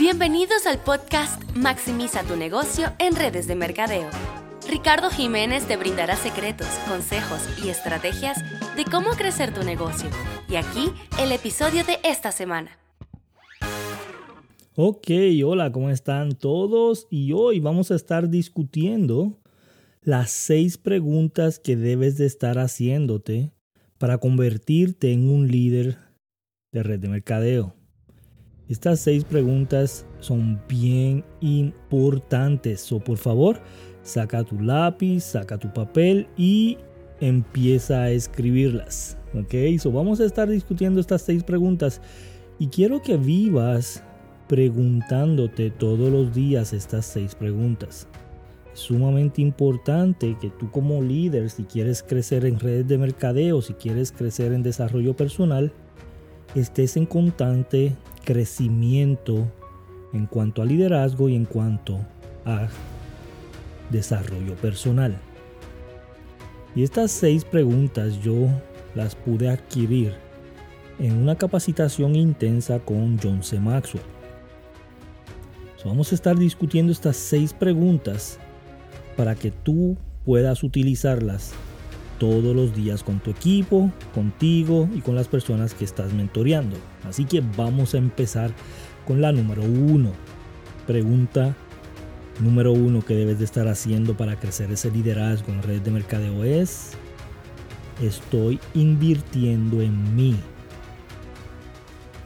Bienvenidos al podcast Maximiza tu negocio en redes de mercadeo. Ricardo Jiménez te brindará secretos, consejos y estrategias de cómo crecer tu negocio. Y aquí el episodio de esta semana. Ok, hola, ¿cómo están todos? Y hoy vamos a estar discutiendo las seis preguntas que debes de estar haciéndote para convertirte en un líder de red de mercadeo. Estas seis preguntas son bien importantes. So, por favor, saca tu lápiz, saca tu papel y empieza a escribirlas. Ok, so vamos a estar discutiendo estas seis preguntas y quiero que vivas preguntándote todos los días estas seis preguntas. Es sumamente importante que tú como líder, si quieres crecer en redes de mercadeo, si quieres crecer en desarrollo personal, estés en constante crecimiento en cuanto a liderazgo y en cuanto a desarrollo personal. Y estas seis preguntas yo las pude adquirir en una capacitación intensa con John C. Maxwell. vamos a estar discutiendo estas seis preguntas para que tú puedas utilizarlas todos los días con tu equipo, contigo y con las personas que estás mentoreando. Así que vamos a empezar con la número uno. Pregunta número uno que debes de estar haciendo para crecer ese liderazgo en redes de mercadeo es, estoy invirtiendo en mí.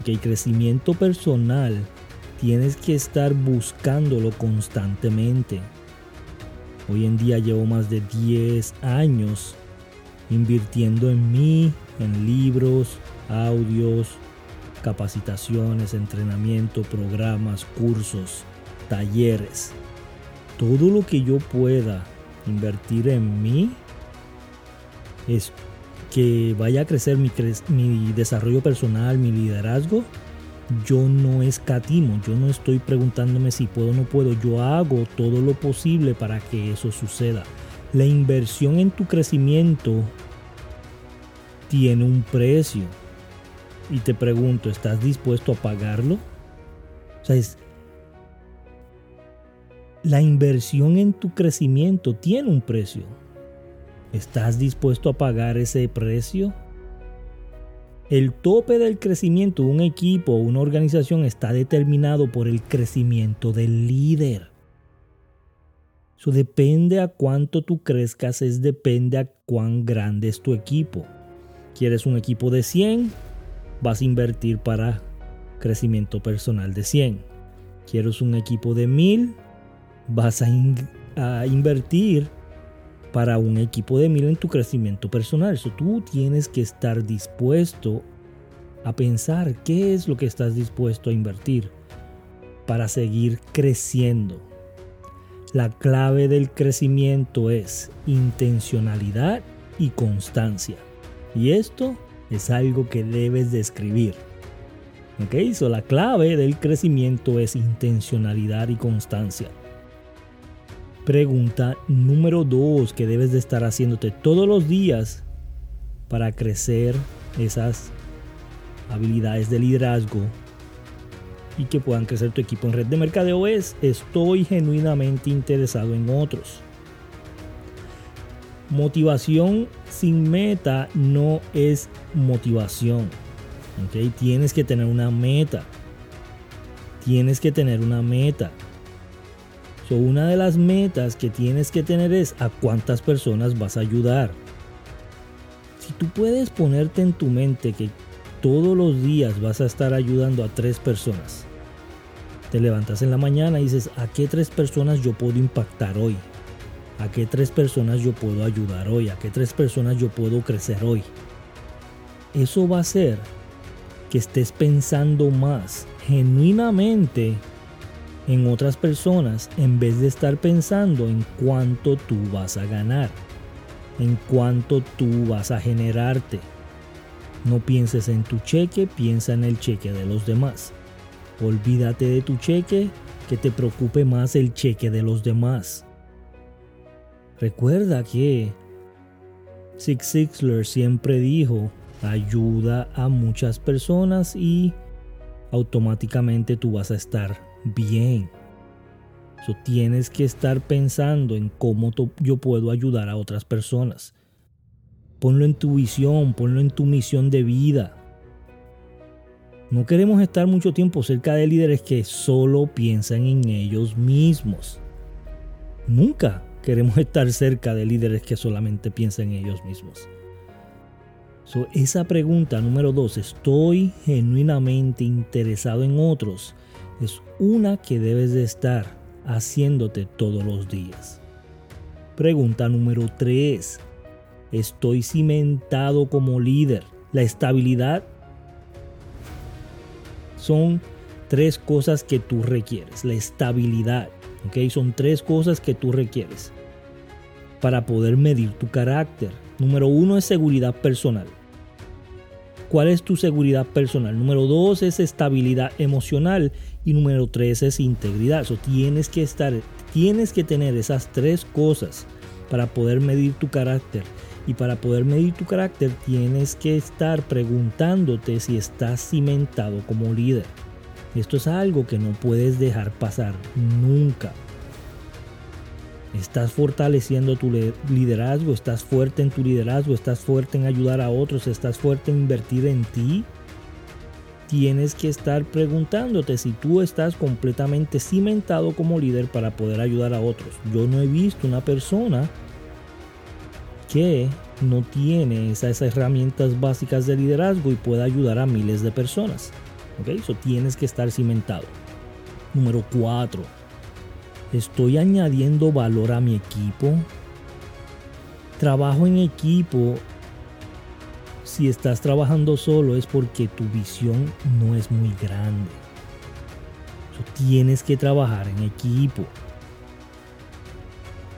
Que el crecimiento personal tienes que estar buscándolo constantemente. Hoy en día llevo más de 10 años invirtiendo en mí, en libros, audios, capacitaciones, entrenamiento, programas, cursos, talleres. Todo lo que yo pueda invertir en mí es que vaya a crecer mi, mi desarrollo personal, mi liderazgo. Yo no escatimo, yo no estoy preguntándome si puedo o no puedo, yo hago todo lo posible para que eso suceda. La inversión en tu crecimiento tiene un precio. Y te pregunto, ¿estás dispuesto a pagarlo? O sea, la inversión en tu crecimiento tiene un precio. ¿Estás dispuesto a pagar ese precio? El tope del crecimiento de un equipo o una organización está determinado por el crecimiento del líder. Depende a cuánto tú crezcas, es depende a cuán grande es tu equipo. ¿Quieres un equipo de 100? Vas a invertir para crecimiento personal de 100. ¿Quieres un equipo de 1000? Vas a, invertir para un equipo de 1000 en tu crecimiento personal. Eso tú tienes que estar dispuesto a pensar qué es lo que estás dispuesto a invertir para seguir creciendo la clave del crecimiento es intencionalidad y constancia. Y esto es algo que debes de escribir. ¿Ok? So, la clave del crecimiento es intencionalidad y constancia. Pregunta número dos que debes de estar haciéndote todos los días para crecer esas habilidades de liderazgo y que puedan crecer tu equipo en red de mercadeo es estoy genuinamente interesado en otros. Motivación sin meta no es motivación. ¿okay? Tienes que tener una meta. Tienes que tener una meta. So, una de las metas que tienes que tener es a cuántas personas vas a ayudar. Si tú puedes ponerte en tu mente que todos los días vas a estar ayudando a tres personas. Te levantas en la mañana y dices, ¿a qué tres personas yo puedo impactar hoy? ¿A qué tres personas yo puedo ayudar hoy? ¿A qué tres personas yo puedo crecer hoy? Eso va a hacer que estés pensando más genuinamente en otras personas en vez de estar pensando en cuánto tú vas a ganar, en cuánto tú vas a generarte. No pienses en tu cheque, piensa en el cheque de los demás. Olvídate de tu cheque, que te preocupe más el cheque de los demás. Recuerda que Zig Ziglar siempre dijo, ayuda a muchas personas y automáticamente tú vas a estar bien. So, tienes que estar pensando en cómo yo puedo ayudar a otras personas. Ponlo en tu visión, ponlo en tu misión de vida. No queremos estar mucho tiempo cerca de líderes que solo piensan en ellos mismos. Nunca queremos estar cerca de líderes que solamente piensan en ellos mismos. esa pregunta número dos, ¿estoy genuinamente interesado en otros? Es una que debes de estar haciéndote todos los días. Pregunta número tres, ¿estoy cimentado como líder? La estabilidad son tres cosas que tú requieres. La estabilidad, ¿ok? Son tres cosas que tú requieres para poder medir tu carácter. Número uno es seguridad personal. ¿Cuál es tu seguridad personal? Número dos es estabilidad emocional y número tres es integridad. Tienes que estar, tienes que tener esas tres cosas para poder medir tu carácter. Y para poder medir tu carácter tienes que estar preguntándote si estás cimentado como líder. Esto es algo que no puedes dejar pasar nunca. Estás fortaleciendo tu liderazgo, estás fuerte en tu liderazgo, estás fuerte en ayudar a otros, estás fuerte en invertir en ti. Tienes que estar preguntándote si tú estás completamente cimentado como líder para poder ayudar a otros. Yo no he visto una persona que no tiene esas herramientas básicas de liderazgo y pueda ayudar a miles de personas. ¿Ok? Eso tienes que estar cimentado. Número 4. Estoy añadiendo valor a mi equipo. Trabajo en equipo. Si estás trabajando solo es porque tu visión no es muy grande. tienes que trabajar en equipo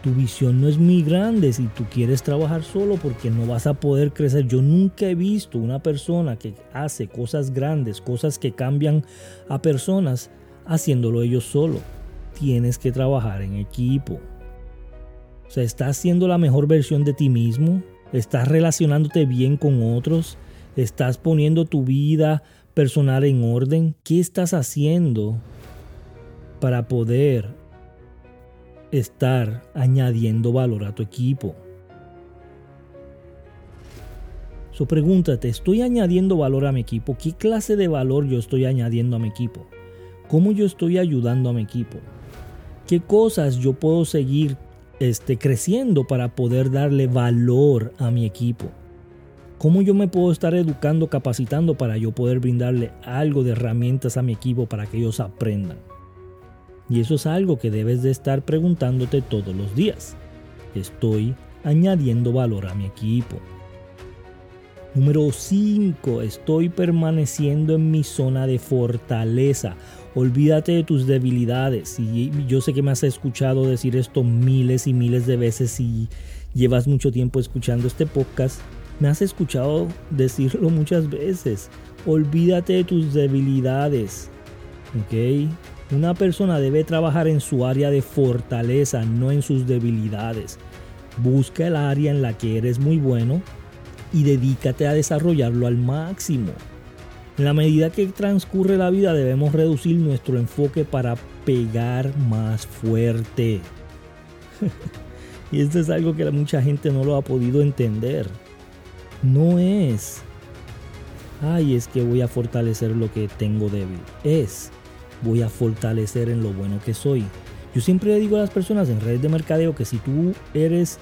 tu visión no es muy grande si tú quieres trabajar solo porque no vas a poder crecer. Yo nunca he visto una persona que hace cosas grandes, cosas que cambian a personas haciéndolo ellos solo. Tienes que trabajar en equipo. O sea, estás siendo la mejor versión de ti mismo, estás relacionándote bien con otros, estás poniendo tu vida personal en orden. ¿Qué estás haciendo para poder estar añadiendo valor a tu equipo. So pregúntate, ¿estoy añadiendo valor a mi equipo? ¿Qué clase de valor yo estoy añadiendo a mi equipo? ¿Cómo yo estoy ayudando a mi equipo? ¿Qué cosas yo puedo seguir este, creciendo para poder darle valor a mi equipo? ¿Cómo yo me puedo estar educando, capacitando para yo poder brindarle algo de herramientas a mi equipo para que ellos aprendan? Y eso es algo que debes de estar preguntándote todos los días. Estoy añadiendo valor a mi equipo. Número 5. Estoy permaneciendo en mi zona de fortaleza. Olvídate de tus debilidades. Y yo sé que me has escuchado decir esto miles y miles de veces y llevas mucho tiempo escuchando este podcast. Me has escuchado decirlo muchas veces. Olvídate de tus debilidades. ¿Ok? Una persona debe trabajar en su área de fortaleza, no en sus debilidades. Busca el área en la que eres muy bueno y dedícate a desarrollarlo al máximo. En la medida que transcurre la vida debemos reducir nuestro enfoque para pegar más fuerte. y esto es algo que mucha gente no lo ha podido entender. No es, ay, es que voy a fortalecer lo que tengo débil. Es, voy a fortalecer en lo bueno que soy. Yo siempre le digo a las personas en redes de mercadeo que si tú eres,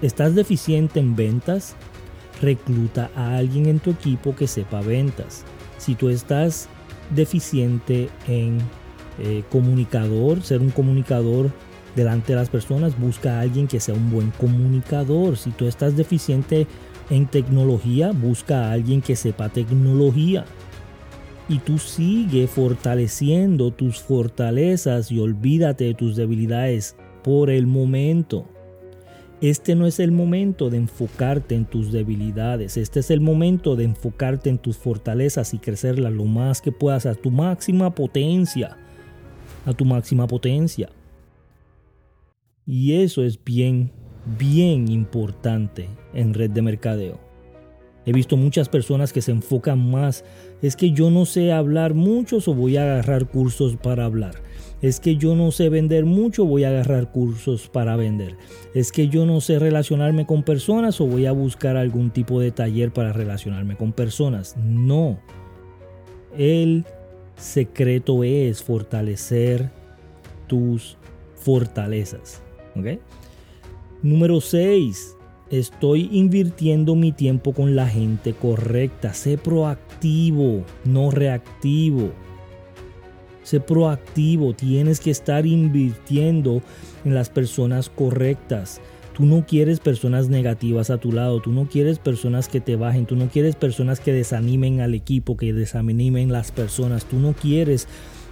estás deficiente en ventas, recluta a alguien en tu equipo que sepa ventas. Si tú estás deficiente en eh, comunicador, ser un comunicador delante de las personas, busca a alguien que sea un buen comunicador. Si tú estás deficiente en tecnología, busca a alguien que sepa tecnología y tú sigue fortaleciendo tus fortalezas y olvídate de tus debilidades por el momento. Este no es el momento de enfocarte en tus debilidades, este es el momento de enfocarte en tus fortalezas y crecerlas lo más que puedas a tu máxima potencia, a tu máxima potencia. Y eso es bien, bien importante en red de mercadeo. He visto muchas personas que se enfocan más. Es que yo no sé hablar mucho o voy a agarrar cursos para hablar. Es que yo no sé vender mucho, voy a agarrar cursos para vender. Es que yo no sé relacionarme con personas o voy a buscar algún tipo de taller para relacionarme con personas. No. El secreto es fortalecer tus fortalezas. Número 6. Estoy invirtiendo mi tiempo con la gente correcta. Sé proactivo, no reactivo. Sé proactivo. Tienes que estar invirtiendo en las personas correctas. Tú no quieres personas negativas a tu lado, tú no quieres personas que te bajen, tú no quieres personas que desanimen al equipo, que desanimen las personas, tú no quieres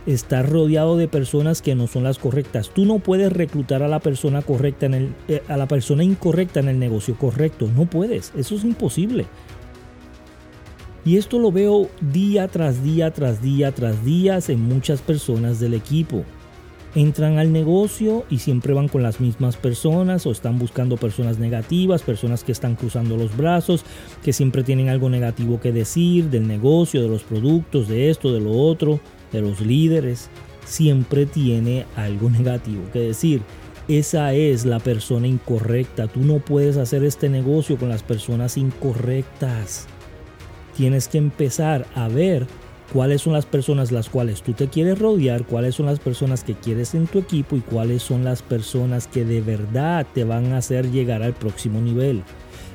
estar rodeado de personas que no son las correctas. Tú no puedes reclutar a la persona correcta en el, eh, a la persona incorrecta en el negocio correcto. No puedes. Eso es imposible. Y esto lo veo día tras día, tras día, tras día en muchas personas del equipo. Entran al negocio y siempre van con las mismas personas o están buscando personas negativas, personas que están cruzando los brazos, que siempre tienen algo negativo que decir del negocio, de los productos, de esto, de lo otro de los líderes siempre tiene algo negativo que decir. Esa es la persona incorrecta. Tú no puedes hacer este negocio con las personas incorrectas. Tienes que empezar a ver cuáles son las personas las cuales tú te quieres rodear, cuáles son las personas que quieres en tu equipo y cuáles son las personas que de verdad te van a hacer llegar al próximo nivel.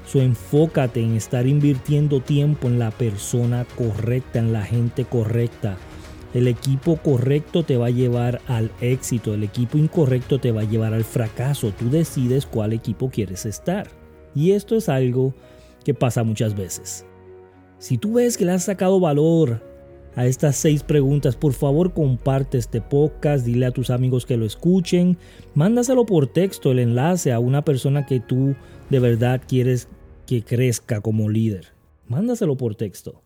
So, enfócate en estar invirtiendo tiempo en la persona correcta, en la gente correcta. El equipo correcto te va a llevar al éxito, el equipo incorrecto te va a llevar al fracaso. Tú decides cuál equipo quieres estar. Y esto es algo que pasa muchas veces. Si tú ves que le has sacado valor a estas seis preguntas, por favor comparte este podcast, dile a tus amigos que lo escuchen, mándaselo por texto el enlace a una persona que tú de verdad quieres que crezca como líder. Mándaselo por texto.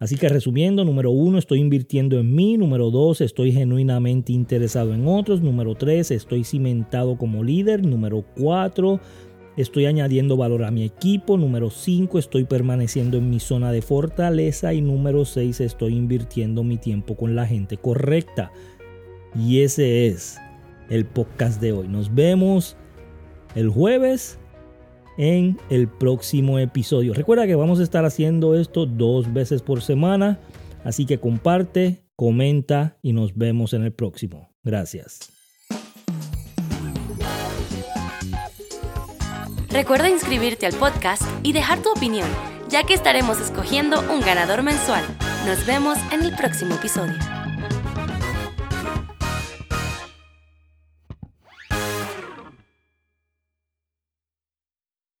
Así que resumiendo, número uno, estoy invirtiendo en mí. Número dos, estoy genuinamente interesado en otros. Número tres, estoy cimentado como líder. Número cuatro, estoy añadiendo valor a mi equipo. Número cinco, estoy permaneciendo en mi zona de fortaleza. Y número seis, estoy invirtiendo mi tiempo con la gente correcta. Y ese es el podcast de hoy. Nos vemos el jueves en el próximo episodio. Recuerda que vamos a estar haciendo esto dos veces por semana, así que comparte, comenta y nos vemos en el próximo. Gracias. Recuerda inscribirte al podcast y dejar tu opinión, ya que estaremos escogiendo un ganador mensual. Nos vemos en el próximo episodio.